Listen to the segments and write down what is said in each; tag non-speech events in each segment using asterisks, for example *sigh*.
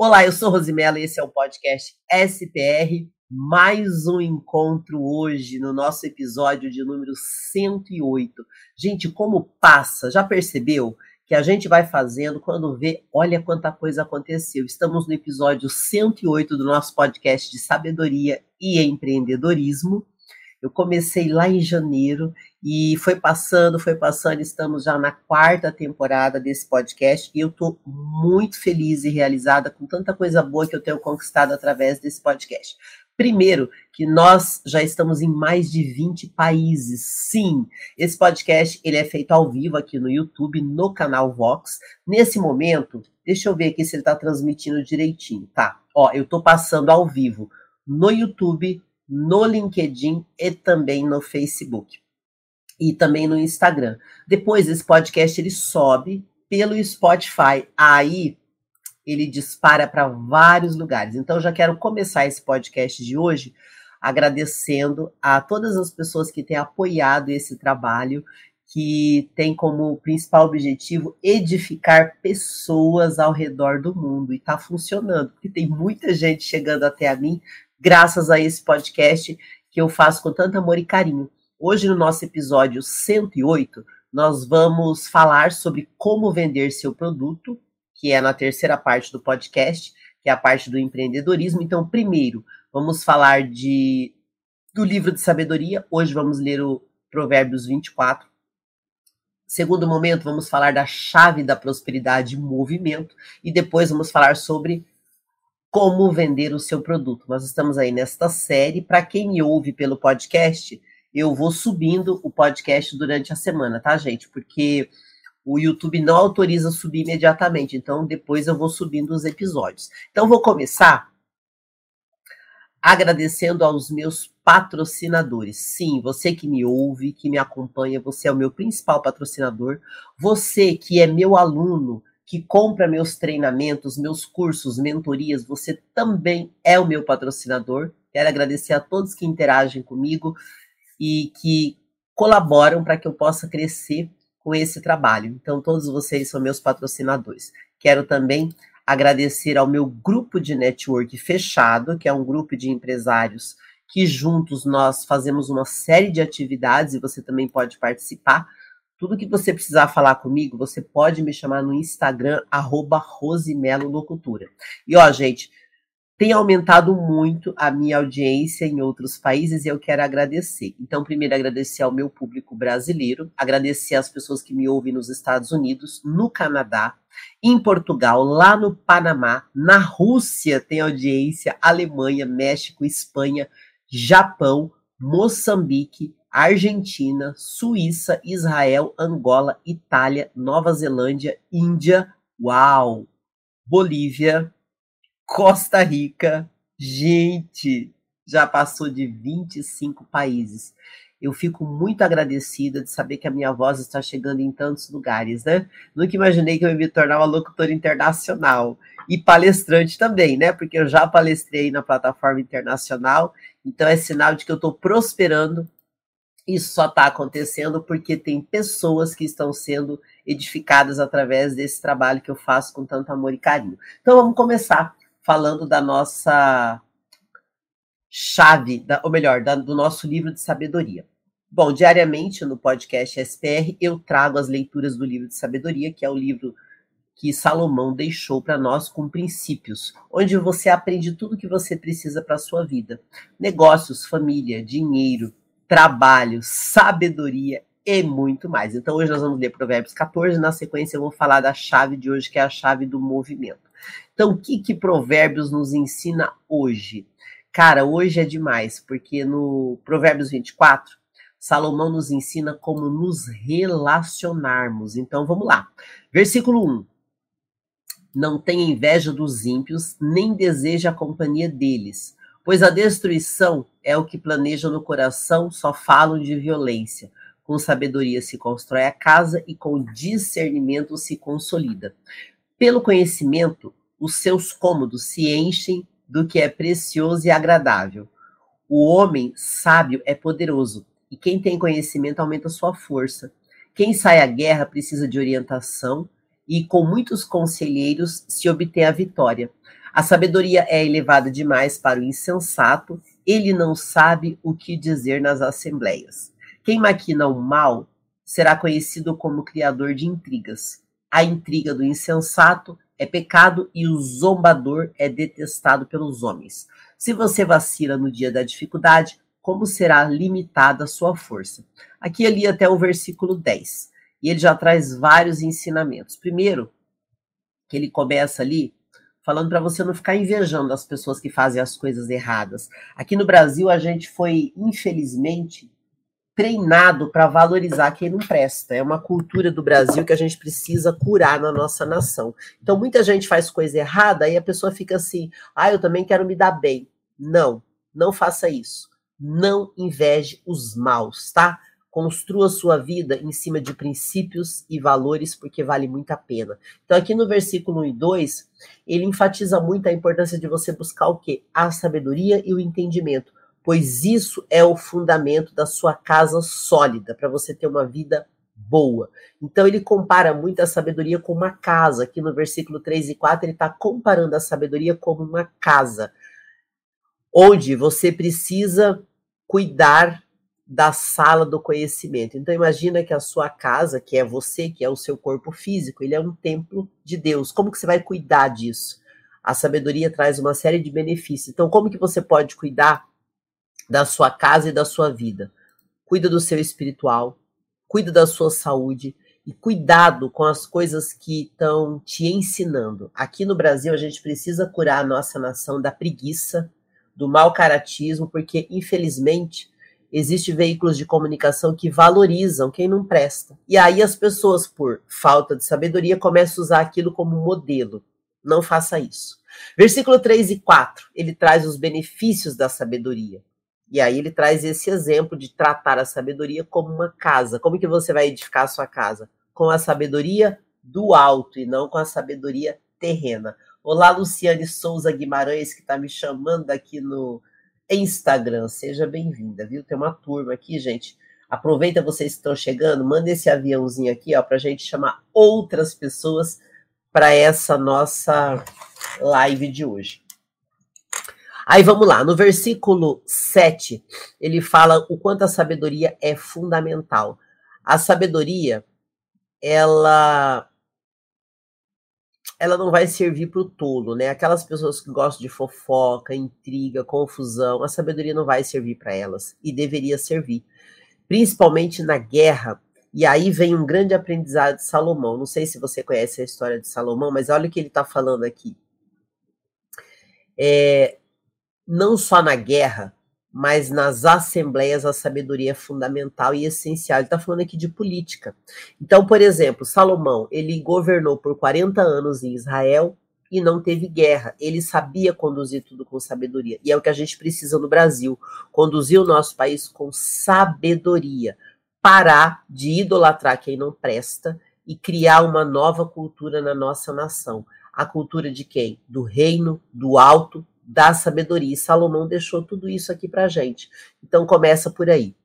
Olá, eu sou Rosimela e esse é o podcast SPR. Mais um encontro hoje no nosso episódio de número 108. Gente, como passa? Já percebeu que a gente vai fazendo quando vê, olha quanta coisa aconteceu. Estamos no episódio 108 do nosso podcast de sabedoria e empreendedorismo. Eu comecei lá em janeiro e foi passando, foi passando, estamos já na quarta temporada desse podcast e eu estou muito feliz e realizada com tanta coisa boa que eu tenho conquistado através desse podcast. Primeiro, que nós já estamos em mais de 20 países. Sim, esse podcast ele é feito ao vivo aqui no YouTube, no canal Vox. Nesse momento, deixa eu ver aqui se ele está transmitindo direitinho. Tá, ó, eu estou passando ao vivo no YouTube, no LinkedIn e também no Facebook. E também no Instagram. Depois esse podcast ele sobe pelo Spotify. Aí ele dispara para vários lugares. Então já quero começar esse podcast de hoje agradecendo a todas as pessoas que têm apoiado esse trabalho, que tem como principal objetivo edificar pessoas ao redor do mundo. E está funcionando, porque tem muita gente chegando até a mim graças a esse podcast que eu faço com tanto amor e carinho. Hoje, no nosso episódio 108, nós vamos falar sobre como vender seu produto, que é na terceira parte do podcast, que é a parte do empreendedorismo. Então, primeiro, vamos falar de do livro de sabedoria. Hoje vamos ler o Provérbios 24. Segundo momento, vamos falar da chave da prosperidade movimento. E depois vamos falar sobre como vender o seu produto. Nós estamos aí nesta série. Para quem me ouve pelo podcast, eu vou subindo o podcast durante a semana, tá, gente? Porque o YouTube não autoriza subir imediatamente, então depois eu vou subindo os episódios. Então vou começar agradecendo aos meus patrocinadores. Sim, você que me ouve, que me acompanha, você é o meu principal patrocinador. Você que é meu aluno, que compra meus treinamentos, meus cursos, mentorias, você também é o meu patrocinador. Quero agradecer a todos que interagem comigo e que colaboram para que eu possa crescer com esse trabalho. Então, todos vocês são meus patrocinadores. Quero também agradecer ao meu grupo de network fechado, que é um grupo de empresários que juntos nós fazemos uma série de atividades e você também pode participar. Tudo que você precisar falar comigo, você pode me chamar no Instagram, arroba Rosimelo Locutura. E ó, gente, tem aumentado muito a minha audiência em outros países e eu quero agradecer. Então, primeiro, agradecer ao meu público brasileiro, agradecer às pessoas que me ouvem nos Estados Unidos, no Canadá, em Portugal, lá no Panamá, na Rússia tem audiência, Alemanha, México, Espanha, Japão, Moçambique, Argentina, Suíça, Israel, Angola, Itália, Nova Zelândia, Índia, uau, Bolívia, Costa Rica. Gente, já passou de 25 países. Eu fico muito agradecida de saber que a minha voz está chegando em tantos lugares, né? Nunca imaginei que eu ia me tornar uma locutora internacional e palestrante também, né? Porque eu já palestrei na plataforma internacional, então é sinal de que eu estou prosperando isso só está acontecendo porque tem pessoas que estão sendo edificadas através desse trabalho que eu faço com tanto amor e carinho. Então vamos começar falando da nossa chave, da, ou melhor, da, do nosso livro de sabedoria. Bom, diariamente no podcast SPR eu trago as leituras do livro de sabedoria, que é o livro que Salomão deixou para nós com princípios, onde você aprende tudo o que você precisa para a sua vida: negócios, família, dinheiro, trabalho, sabedoria e muito mais. Então hoje nós vamos ler Provérbios 14, na sequência eu vou falar da chave de hoje, que é a chave do movimento. Então o que que Provérbios nos ensina hoje? Cara, hoje é demais, porque no Provérbios 24, Salomão nos ensina como nos relacionarmos. Então vamos lá. Versículo 1. Não tenha inveja dos ímpios, nem deseja a companhia deles, pois a destruição é o que planejam no coração, só falam de violência. Com sabedoria se constrói a casa e com discernimento se consolida. Pelo conhecimento, os seus cômodos se enchem do que é precioso e agradável. O homem sábio é poderoso, e quem tem conhecimento aumenta sua força. Quem sai à guerra precisa de orientação, e com muitos conselheiros se obtém a vitória. A sabedoria é elevada demais para o insensato, ele não sabe o que dizer nas assembleias. Quem maquina o mal será conhecido como criador de intrigas. A intriga do insensato é pecado e o zombador é detestado pelos homens. Se você vacila no dia da dificuldade, como será limitada a sua força? Aqui ali até o versículo 10. E ele já traz vários ensinamentos. Primeiro, que ele começa ali falando para você não ficar invejando as pessoas que fazem as coisas erradas. Aqui no Brasil a gente foi, infelizmente, treinado para valorizar quem não presta. É uma cultura do Brasil que a gente precisa curar na nossa nação. Então, muita gente faz coisa errada e a pessoa fica assim: ah, eu também quero me dar bem. Não, não faça isso. Não inveje os maus, tá? Construa sua vida em cima de princípios e valores, porque vale muito a pena. Então, aqui no versículo 1 e 2, ele enfatiza muito a importância de você buscar o quê? A sabedoria e o entendimento pois isso é o fundamento da sua casa sólida, para você ter uma vida boa. Então ele compara muito a sabedoria com uma casa. Aqui no versículo 3 e 4, ele está comparando a sabedoria como uma casa, onde você precisa cuidar da sala do conhecimento. Então imagina que a sua casa, que é você, que é o seu corpo físico, ele é um templo de Deus. Como que você vai cuidar disso? A sabedoria traz uma série de benefícios. Então como que você pode cuidar da sua casa e da sua vida. Cuida do seu espiritual, cuida da sua saúde e cuidado com as coisas que estão te ensinando. Aqui no Brasil, a gente precisa curar a nossa nação da preguiça, do mau caratismo, porque, infelizmente, existem veículos de comunicação que valorizam quem não presta. E aí as pessoas, por falta de sabedoria, começam a usar aquilo como modelo. Não faça isso. Versículo 3 e 4, ele traz os benefícios da sabedoria. E aí ele traz esse exemplo de tratar a sabedoria como uma casa. Como que você vai edificar a sua casa? Com a sabedoria do alto e não com a sabedoria terrena. Olá, Luciane Souza Guimarães, que está me chamando aqui no Instagram. Seja bem-vinda, viu? Tem uma turma aqui, gente. Aproveita vocês que estão chegando, manda esse aviãozinho aqui, ó, a gente chamar outras pessoas para essa nossa live de hoje. Aí vamos lá, no versículo 7, ele fala o quanto a sabedoria é fundamental. A sabedoria, ela ela não vai servir para o tolo, né? Aquelas pessoas que gostam de fofoca, intriga, confusão, a sabedoria não vai servir para elas e deveria servir, principalmente na guerra. E aí vem um grande aprendizado de Salomão. Não sei se você conhece a história de Salomão, mas olha o que ele está falando aqui. É, não só na guerra, mas nas assembleias a sabedoria é fundamental e essencial. Ele está falando aqui de política. Então, por exemplo, Salomão, ele governou por 40 anos em Israel e não teve guerra. Ele sabia conduzir tudo com sabedoria. E é o que a gente precisa no Brasil: conduzir o nosso país com sabedoria. Parar de idolatrar quem não presta e criar uma nova cultura na nossa nação. A cultura de quem? Do reino, do alto, da sabedoria. E Salomão deixou tudo isso aqui para gente. Então começa por aí.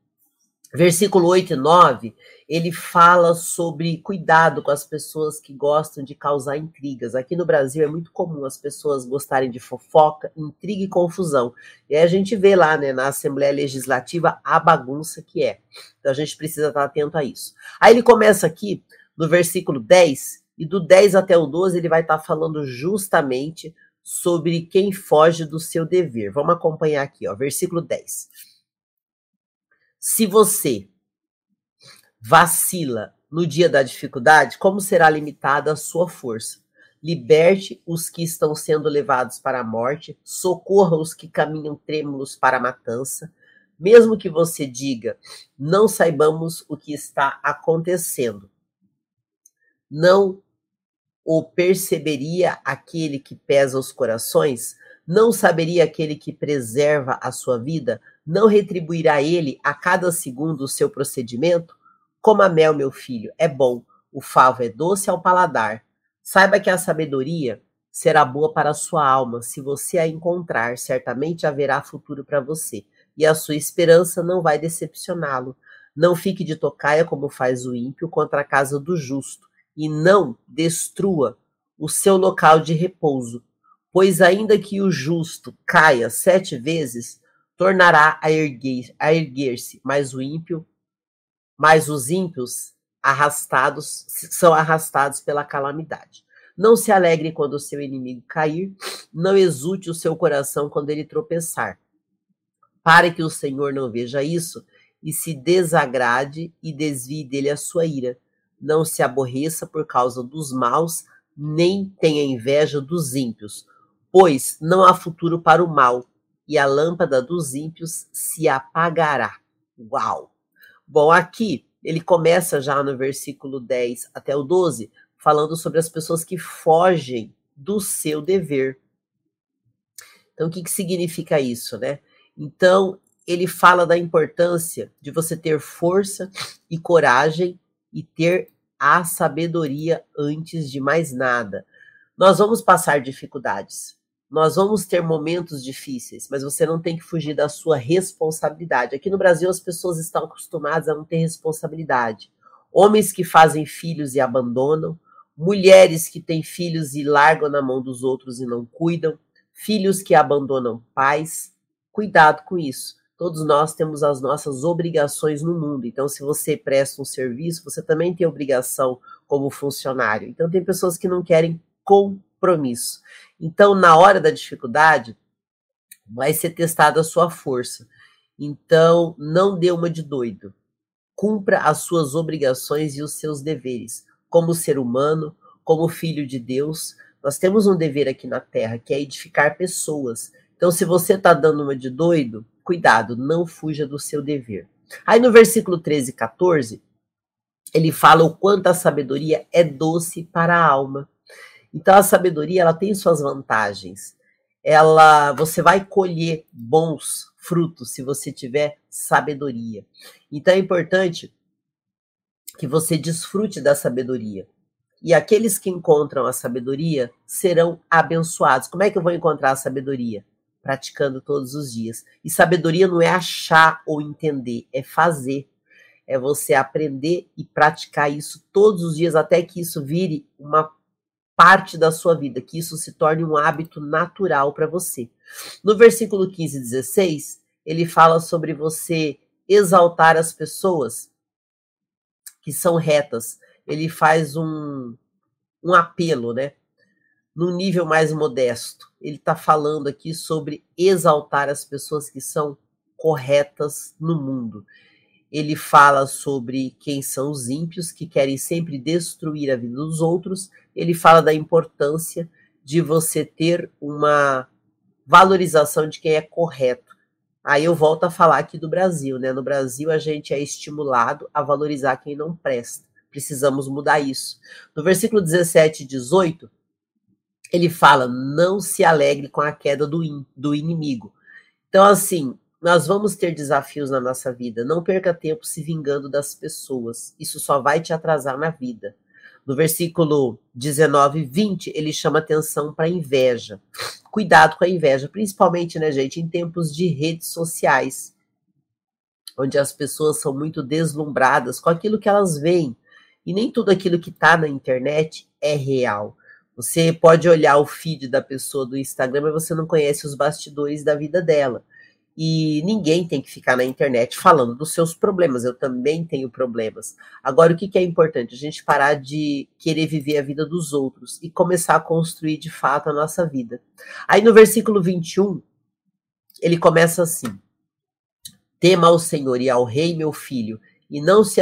Versículo 8 e 9, ele fala sobre cuidado com as pessoas que gostam de causar intrigas. Aqui no Brasil é muito comum as pessoas gostarem de fofoca, intriga e confusão. E aí a gente vê lá, né, na Assembleia Legislativa a bagunça que é. Então a gente precisa estar atento a isso. Aí ele começa aqui no versículo 10, e do 10 até o 12 ele vai estar falando justamente sobre quem foge do seu dever. Vamos acompanhar aqui, ó, versículo 10. Se você vacila no dia da dificuldade, como será limitada a sua força? Liberte os que estão sendo levados para a morte, socorra os que caminham trêmulos para a matança. Mesmo que você diga, não saibamos o que está acontecendo. Não ou perceberia aquele que pesa os corações? Não saberia aquele que preserva a sua vida? Não retribuirá ele a cada segundo o seu procedimento? Coma mel, meu filho, é bom. O favo é doce ao paladar. Saiba que a sabedoria será boa para a sua alma. Se você a encontrar, certamente haverá futuro para você. E a sua esperança não vai decepcioná-lo. Não fique de tocaia como faz o ímpio contra a casa do justo e não destrua o seu local de repouso, Pois ainda que o justo caia sete vezes, tornará a erguer-se, erguer mas o ímpio, mas os ímpios arrastados são arrastados pela calamidade. Não se alegre quando o seu inimigo cair, não exulte o seu coração quando ele tropeçar. Para que o Senhor não veja isso e se desagrade e desvie dele a sua ira. Não se aborreça por causa dos maus, nem tenha inveja dos ímpios, pois não há futuro para o mal, e a lâmpada dos ímpios se apagará. Uau! Bom, aqui ele começa já no versículo 10 até o 12, falando sobre as pessoas que fogem do seu dever. Então, o que, que significa isso, né? Então, ele fala da importância de você ter força e coragem e ter a sabedoria antes de mais nada. Nós vamos passar dificuldades, nós vamos ter momentos difíceis, mas você não tem que fugir da sua responsabilidade. Aqui no Brasil, as pessoas estão acostumadas a não ter responsabilidade. Homens que fazem filhos e abandonam, mulheres que têm filhos e largam na mão dos outros e não cuidam, filhos que abandonam pais. Cuidado com isso. Todos nós temos as nossas obrigações no mundo. Então, se você presta um serviço, você também tem obrigação como funcionário. Então, tem pessoas que não querem compromisso. Então, na hora da dificuldade, vai ser testada a sua força. Então, não dê uma de doido. Cumpra as suas obrigações e os seus deveres. Como ser humano, como filho de Deus, nós temos um dever aqui na Terra, que é edificar pessoas. Então, se você está dando uma de doido, cuidado, não fuja do seu dever. Aí no versículo 13 e 14, ele fala o quanto a sabedoria é doce para a alma. Então a sabedoria ela tem suas vantagens. Ela, você vai colher bons frutos se você tiver sabedoria. Então é importante que você desfrute da sabedoria. E aqueles que encontram a sabedoria serão abençoados. Como é que eu vou encontrar a sabedoria? Praticando todos os dias. E sabedoria não é achar ou entender, é fazer. É você aprender e praticar isso todos os dias até que isso vire uma parte da sua vida, que isso se torne um hábito natural para você. No versículo 15 e 16, ele fala sobre você exaltar as pessoas que são retas. Ele faz um, um apelo, né? Num nível mais modesto. Ele está falando aqui sobre exaltar as pessoas que são corretas no mundo ele fala sobre quem são os ímpios que querem sempre destruir a vida dos outros. Ele fala da importância de você ter uma valorização de quem é correto. Aí eu volto a falar aqui do Brasil, né? No Brasil a gente é estimulado a valorizar quem não presta. Precisamos mudar isso. No versículo 17 e 18, ele fala: não se alegre com a queda do, in, do inimigo. Então, assim, nós vamos ter desafios na nossa vida. Não perca tempo se vingando das pessoas. Isso só vai te atrasar na vida. No versículo 19 e 20, ele chama atenção para a inveja. Cuidado com a inveja, principalmente, né, gente, em tempos de redes sociais, onde as pessoas são muito deslumbradas com aquilo que elas veem. E nem tudo aquilo que está na internet é real. Você pode olhar o feed da pessoa do Instagram, mas você não conhece os bastidores da vida dela. E ninguém tem que ficar na internet falando dos seus problemas. Eu também tenho problemas. Agora, o que, que é importante? A gente parar de querer viver a vida dos outros e começar a construir de fato a nossa vida. Aí no versículo 21, ele começa assim: Tema ao Senhor e ao Rei, meu filho, e não se,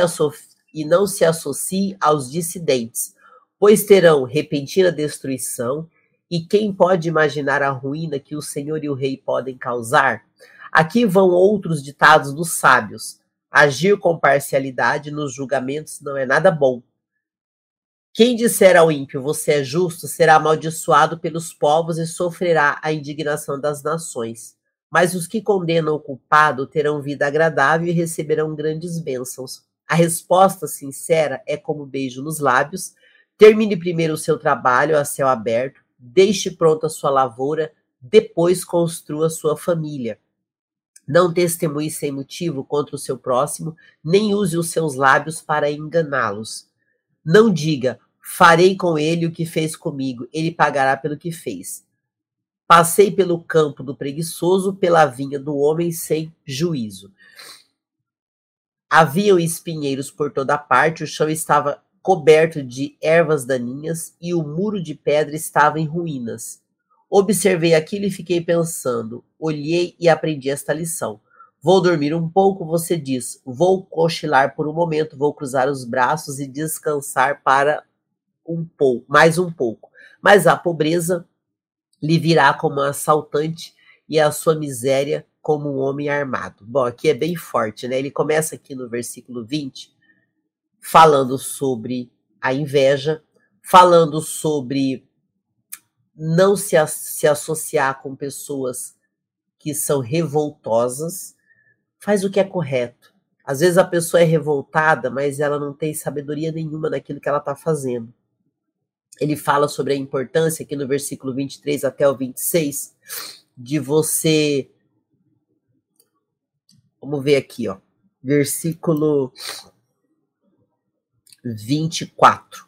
e não se associe aos dissidentes, pois terão repentina destruição. E quem pode imaginar a ruína que o Senhor e o Rei podem causar? Aqui vão outros ditados dos sábios. Agir com parcialidade nos julgamentos não é nada bom. Quem disser ao ímpio, você é justo, será amaldiçoado pelos povos e sofrerá a indignação das nações. Mas os que condenam o culpado terão vida agradável e receberão grandes bênçãos. A resposta sincera é como beijo nos lábios. Termine primeiro o seu trabalho a céu aberto, deixe pronta a sua lavoura, depois construa sua família. Não testemunhe sem motivo contra o seu próximo, nem use os seus lábios para enganá-los. Não diga, farei com ele o que fez comigo, ele pagará pelo que fez. Passei pelo campo do preguiçoso, pela vinha do homem sem juízo. Haviam espinheiros por toda parte, o chão estava coberto de ervas daninhas e o muro de pedra estava em ruínas. Observei aquilo e fiquei pensando. Olhei e aprendi esta lição. Vou dormir um pouco, você diz. Vou cochilar por um momento, vou cruzar os braços e descansar para um pouco, mais um pouco. Mas a pobreza lhe virá como um assaltante e a sua miséria como um homem armado. Bom, aqui é bem forte, né? Ele começa aqui no versículo 20 falando sobre a inveja, falando sobre não se, se associar com pessoas que são revoltosas, faz o que é correto. Às vezes a pessoa é revoltada, mas ela não tem sabedoria nenhuma naquilo que ela está fazendo. Ele fala sobre a importância, aqui no versículo 23 até o 26, de você. Vamos ver aqui, ó. Versículo 24.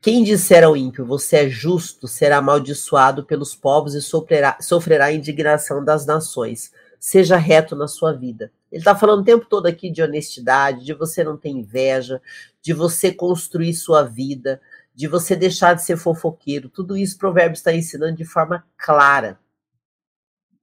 Quem disser ao ímpio, você é justo, será amaldiçoado pelos povos e sofrerá, sofrerá a indignação das nações seja reto na sua vida. Ele está falando o tempo todo aqui de honestidade, de você não ter inveja, de você construir sua vida, de você deixar de ser fofoqueiro. Tudo isso Provérbios está ensinando de forma clara.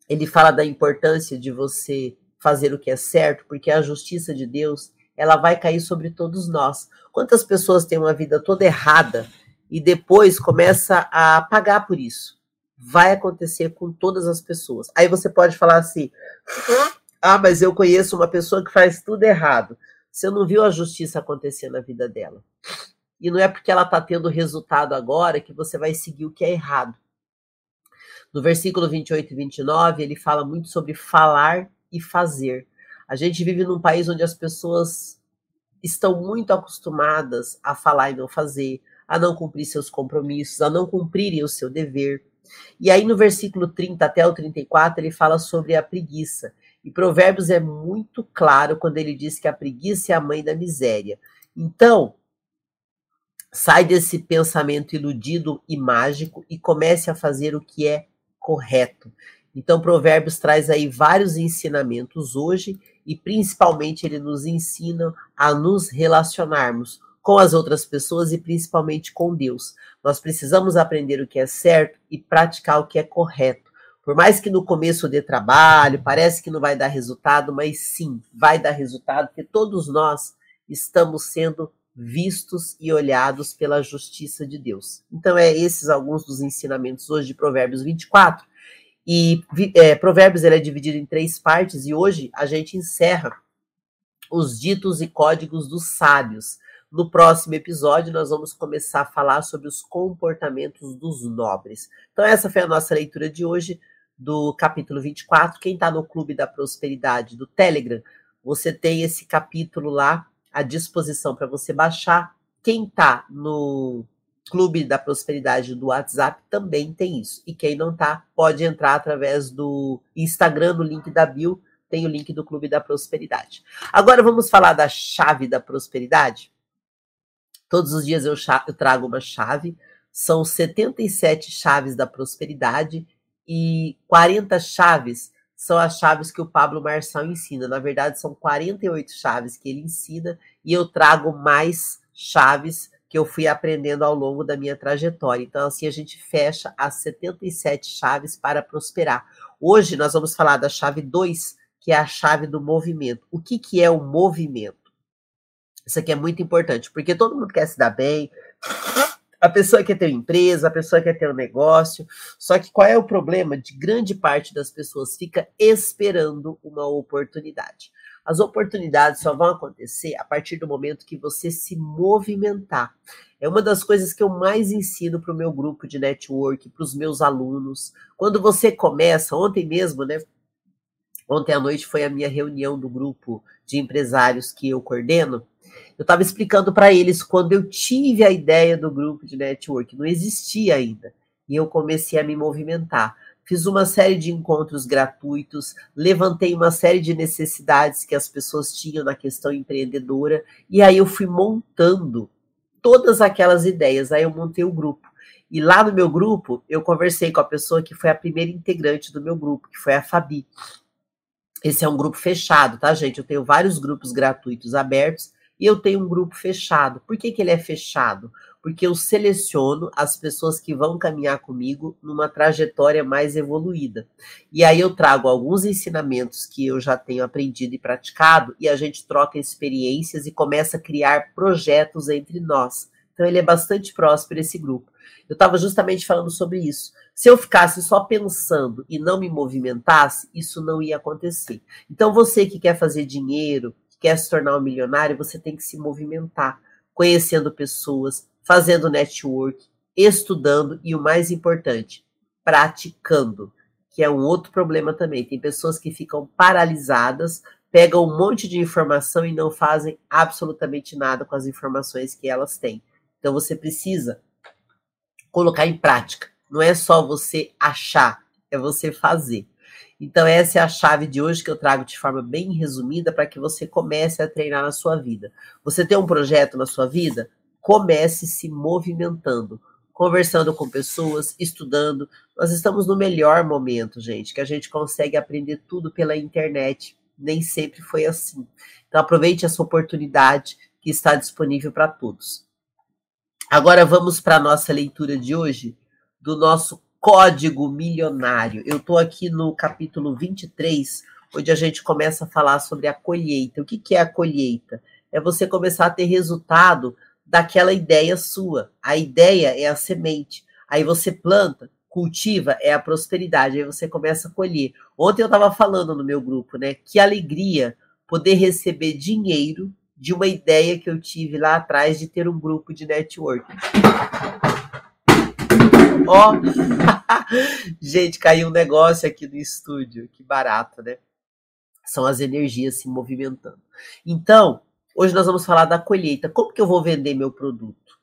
Ele fala da importância de você fazer o que é certo, porque a justiça de Deus ela vai cair sobre todos nós. Quantas pessoas têm uma vida toda errada e depois começa a pagar por isso? vai acontecer com todas as pessoas. Aí você pode falar assim: ah, mas eu conheço uma pessoa que faz tudo errado. Você não viu a justiça acontecer na vida dela. E não é porque ela está tendo resultado agora que você vai seguir o que é errado. No versículo 28 e 29, ele fala muito sobre falar e fazer. A gente vive num país onde as pessoas estão muito acostumadas a falar e não fazer, a não cumprir seus compromissos, a não cumprirem o seu dever. E aí no versículo 30 até o 34 ele fala sobre a preguiça. E Provérbios é muito claro quando ele diz que a preguiça é a mãe da miséria. Então, sai desse pensamento iludido e mágico e comece a fazer o que é correto. Então, Provérbios traz aí vários ensinamentos hoje e principalmente ele nos ensina a nos relacionarmos com as outras pessoas e principalmente com Deus. Nós precisamos aprender o que é certo e praticar o que é correto. Por mais que no começo dê trabalho, parece que não vai dar resultado, mas sim, vai dar resultado, porque todos nós estamos sendo vistos e olhados pela justiça de Deus. Então, é esses alguns dos ensinamentos hoje de Provérbios 24. E é, Provérbios ele é dividido em três partes, e hoje a gente encerra os ditos e códigos dos sábios. No próximo episódio, nós vamos começar a falar sobre os comportamentos dos nobres. Então, essa foi a nossa leitura de hoje do capítulo 24. Quem está no Clube da Prosperidade do Telegram, você tem esse capítulo lá à disposição para você baixar. Quem está no Clube da Prosperidade do WhatsApp também tem isso. E quem não está, pode entrar através do Instagram, no link da Bio, tem o link do Clube da Prosperidade. Agora vamos falar da chave da prosperidade? Todos os dias eu, eu trago uma chave, são 77 chaves da prosperidade e 40 chaves são as chaves que o Pablo Marçal ensina. Na verdade, são 48 chaves que ele ensina e eu trago mais chaves que eu fui aprendendo ao longo da minha trajetória. Então, assim, a gente fecha as 77 chaves para prosperar. Hoje nós vamos falar da chave 2, que é a chave do movimento. O que, que é o movimento? Isso aqui é muito importante, porque todo mundo quer se dar bem, a pessoa quer ter uma empresa, a pessoa quer ter um negócio. Só que qual é o problema? De grande parte das pessoas fica esperando uma oportunidade. As oportunidades só vão acontecer a partir do momento que você se movimentar. É uma das coisas que eu mais ensino para o meu grupo de network, para os meus alunos. Quando você começa, ontem mesmo, né? Ontem à noite foi a minha reunião do grupo de empresários que eu coordeno. Eu estava explicando para eles quando eu tive a ideia do grupo de network, não existia ainda. E eu comecei a me movimentar. Fiz uma série de encontros gratuitos, levantei uma série de necessidades que as pessoas tinham na questão empreendedora, e aí eu fui montando todas aquelas ideias. Aí eu montei o grupo. E lá no meu grupo, eu conversei com a pessoa que foi a primeira integrante do meu grupo, que foi a Fabi. Esse é um grupo fechado, tá, gente? Eu tenho vários grupos gratuitos abertos e eu tenho um grupo fechado. Por que, que ele é fechado? Porque eu seleciono as pessoas que vão caminhar comigo numa trajetória mais evoluída. E aí eu trago alguns ensinamentos que eu já tenho aprendido e praticado, e a gente troca experiências e começa a criar projetos entre nós. Então ele é bastante próspero esse grupo. Eu estava justamente falando sobre isso. Se eu ficasse só pensando e não me movimentasse, isso não ia acontecer. Então você que quer fazer dinheiro, que quer se tornar um milionário, você tem que se movimentar, conhecendo pessoas, fazendo network, estudando e o mais importante, praticando, que é um outro problema também. Tem pessoas que ficam paralisadas, pegam um monte de informação e não fazem absolutamente nada com as informações que elas têm. Então você precisa colocar em prática. Não é só você achar, é você fazer. Então essa é a chave de hoje que eu trago de forma bem resumida para que você comece a treinar na sua vida. Você tem um projeto na sua vida? Comece se movimentando, conversando com pessoas, estudando. Nós estamos no melhor momento, gente, que a gente consegue aprender tudo pela internet. Nem sempre foi assim. Então aproveite essa oportunidade que está disponível para todos. Agora vamos para a nossa leitura de hoje do nosso código milionário. Eu estou aqui no capítulo 23, onde a gente começa a falar sobre a colheita. O que, que é a colheita? É você começar a ter resultado daquela ideia sua. A ideia é a semente. Aí você planta, cultiva, é a prosperidade. Aí você começa a colher. Ontem eu estava falando no meu grupo, né? Que alegria poder receber dinheiro de uma ideia que eu tive lá atrás de ter um grupo de network. Ó, oh. *laughs* gente, caiu um negócio aqui no estúdio, que barato, né? São as energias se movimentando. Então, hoje nós vamos falar da colheita. Como que eu vou vender meu produto?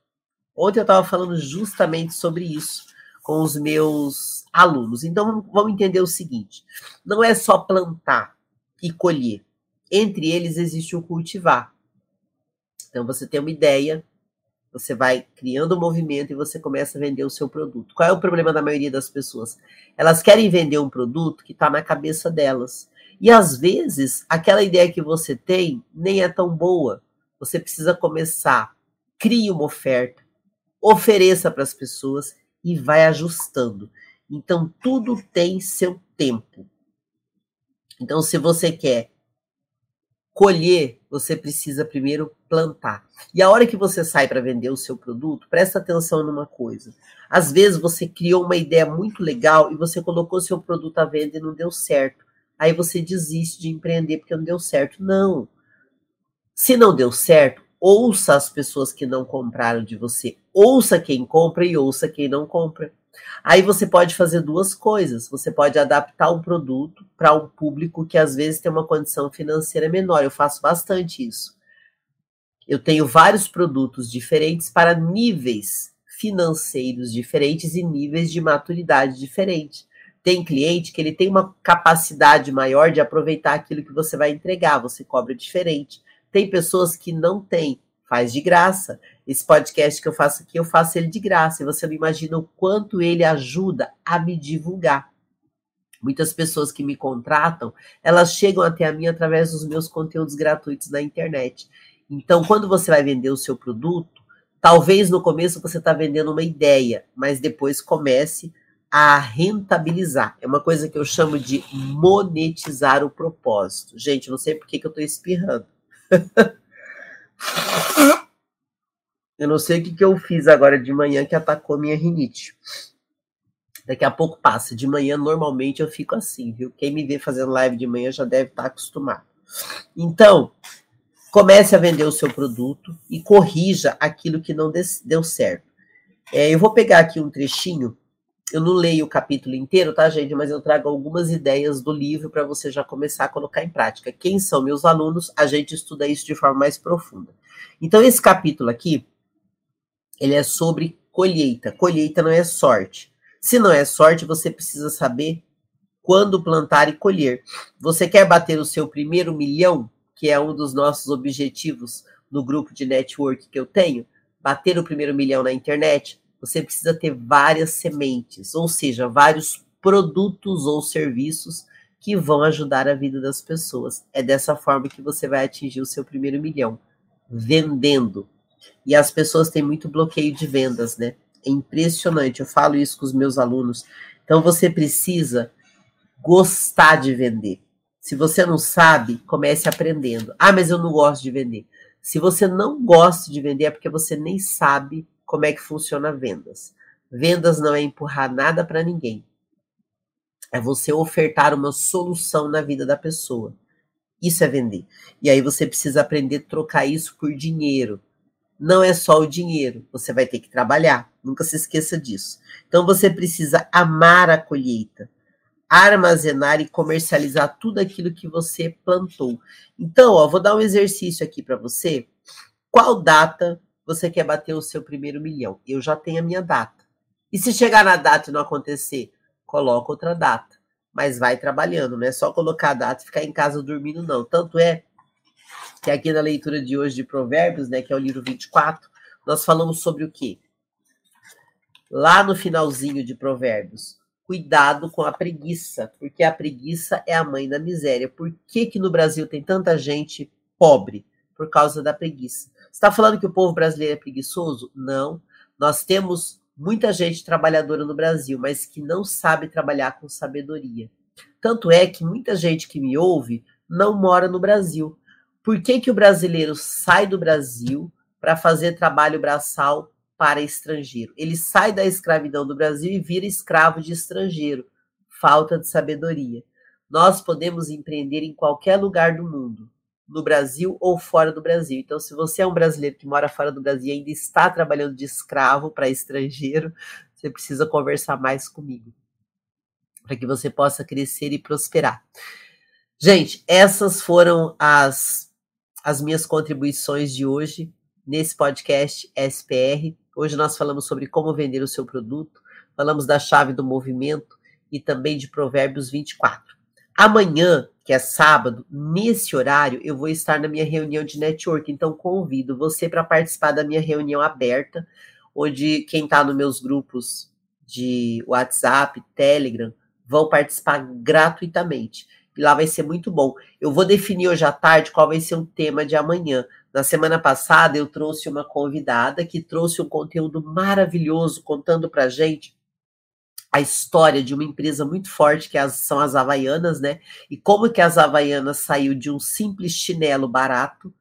Ontem eu estava falando justamente sobre isso com os meus alunos. Então, vamos entender o seguinte: não é só plantar e colher. Entre eles existe o cultivar. Então você tem uma ideia, você vai criando um movimento e você começa a vender o seu produto. Qual é o problema da maioria das pessoas? Elas querem vender um produto que está na cabeça delas. E às vezes, aquela ideia que você tem nem é tão boa. Você precisa começar, crie uma oferta, ofereça para as pessoas e vai ajustando. Então, tudo tem seu tempo. Então, se você quer colher, você precisa primeiro plantar. E a hora que você sai para vender o seu produto, presta atenção numa coisa. Às vezes você criou uma ideia muito legal e você colocou seu produto à venda e não deu certo. Aí você desiste de empreender porque não deu certo. Não. Se não deu certo, ouça as pessoas que não compraram de você. Ouça quem compra e ouça quem não compra. Aí você pode fazer duas coisas. Você pode adaptar um produto para um público que às vezes tem uma condição financeira menor. Eu faço bastante isso. Eu tenho vários produtos diferentes para níveis financeiros diferentes e níveis de maturidade diferentes. Tem cliente que ele tem uma capacidade maior de aproveitar aquilo que você vai entregar, você cobra diferente. Tem pessoas que não têm, faz de graça. Esse podcast que eu faço aqui, eu faço ele de graça. E você não imagina o quanto ele ajuda a me divulgar. Muitas pessoas que me contratam, elas chegam até a mim através dos meus conteúdos gratuitos na internet. Então, quando você vai vender o seu produto, talvez no começo você está vendendo uma ideia, mas depois comece a rentabilizar. É uma coisa que eu chamo de monetizar o propósito. Gente, não sei por que, que eu estou espirrando. *laughs* Eu não sei o que, que eu fiz agora de manhã que atacou minha rinite. Daqui a pouco passa. De manhã, normalmente, eu fico assim, viu? Quem me vê fazendo live de manhã já deve estar acostumado. Então, comece a vender o seu produto e corrija aquilo que não deu certo. É, eu vou pegar aqui um trechinho. Eu não leio o capítulo inteiro, tá, gente? Mas eu trago algumas ideias do livro para você já começar a colocar em prática. Quem são meus alunos? A gente estuda isso de forma mais profunda. Então, esse capítulo aqui, ele é sobre colheita. Colheita não é sorte. Se não é sorte, você precisa saber quando plantar e colher. Você quer bater o seu primeiro milhão, que é um dos nossos objetivos no grupo de network que eu tenho? Bater o primeiro milhão na internet? Você precisa ter várias sementes, ou seja, vários produtos ou serviços que vão ajudar a vida das pessoas. É dessa forma que você vai atingir o seu primeiro milhão, vendendo. E as pessoas têm muito bloqueio de vendas, né? É impressionante. Eu falo isso com os meus alunos. Então você precisa gostar de vender. Se você não sabe, comece aprendendo. Ah, mas eu não gosto de vender. Se você não gosta de vender, é porque você nem sabe como é que funciona vendas. Vendas não é empurrar nada para ninguém. É você ofertar uma solução na vida da pessoa. Isso é vender. E aí você precisa aprender a trocar isso por dinheiro. Não é só o dinheiro, você vai ter que trabalhar. Nunca se esqueça disso. Então você precisa amar a colheita, armazenar e comercializar tudo aquilo que você plantou. Então, ó, vou dar um exercício aqui para você. Qual data você quer bater o seu primeiro milhão? Eu já tenho a minha data. E se chegar na data e não acontecer, coloca outra data. Mas vai trabalhando, não é só colocar a data e ficar em casa dormindo, não. Tanto é que aqui na leitura de hoje de Provérbios, né, que é o livro 24, nós falamos sobre o quê? Lá no finalzinho de Provérbios, cuidado com a preguiça, porque a preguiça é a mãe da miséria. Por que, que no Brasil tem tanta gente pobre? Por causa da preguiça. Está falando que o povo brasileiro é preguiçoso? Não. Nós temos muita gente trabalhadora no Brasil, mas que não sabe trabalhar com sabedoria. Tanto é que muita gente que me ouve não mora no Brasil. Por que, que o brasileiro sai do Brasil para fazer trabalho braçal para estrangeiro. Ele sai da escravidão do Brasil e vira escravo de estrangeiro. Falta de sabedoria. Nós podemos empreender em qualquer lugar do mundo, no Brasil ou fora do Brasil. Então, se você é um brasileiro que mora fora do Brasil e ainda está trabalhando de escravo para estrangeiro, você precisa conversar mais comigo, para que você possa crescer e prosperar. Gente, essas foram as, as minhas contribuições de hoje nesse podcast SPR. Hoje nós falamos sobre como vender o seu produto, falamos da chave do movimento e também de Provérbios 24. Amanhã, que é sábado, nesse horário, eu vou estar na minha reunião de network, então convido você para participar da minha reunião aberta, onde quem está nos meus grupos de WhatsApp, Telegram, vão participar gratuitamente. E lá vai ser muito bom. Eu vou definir hoje à tarde qual vai ser o tema de amanhã. Na semana passada, eu trouxe uma convidada que trouxe um conteúdo maravilhoso contando para gente a história de uma empresa muito forte que é são as Havaianas, né? E como que as Havaianas saiu de um simples chinelo barato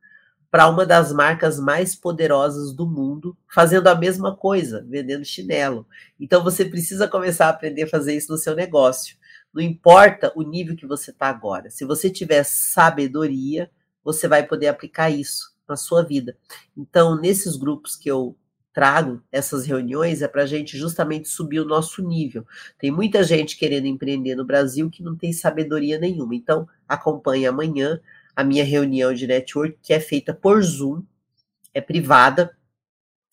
para uma das marcas mais poderosas do mundo, fazendo a mesma coisa, vendendo chinelo. Então você precisa começar a aprender a fazer isso no seu negócio. Não importa o nível que você está agora. Se você tiver sabedoria, você vai poder aplicar isso na sua vida. Então, nesses grupos que eu trago essas reuniões é para a gente justamente subir o nosso nível. Tem muita gente querendo empreender no Brasil que não tem sabedoria nenhuma. Então, acompanhe amanhã a minha reunião de network, que é feita por Zoom, é privada,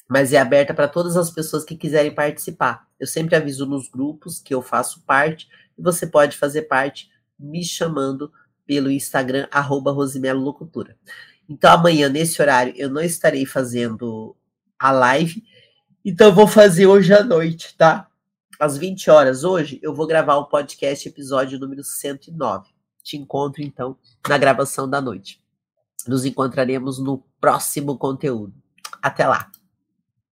mas é aberta para todas as pessoas que quiserem participar. Eu sempre aviso nos grupos que eu faço parte, e você pode fazer parte me chamando pelo Instagram, arroba Rosimelo Locutora. Então, amanhã, nesse horário, eu não estarei fazendo a live. Então, eu vou fazer hoje à noite, tá? Às 20 horas hoje, eu vou gravar o podcast episódio número 109. Te encontro, então, na gravação da noite. Nos encontraremos no próximo conteúdo. Até lá!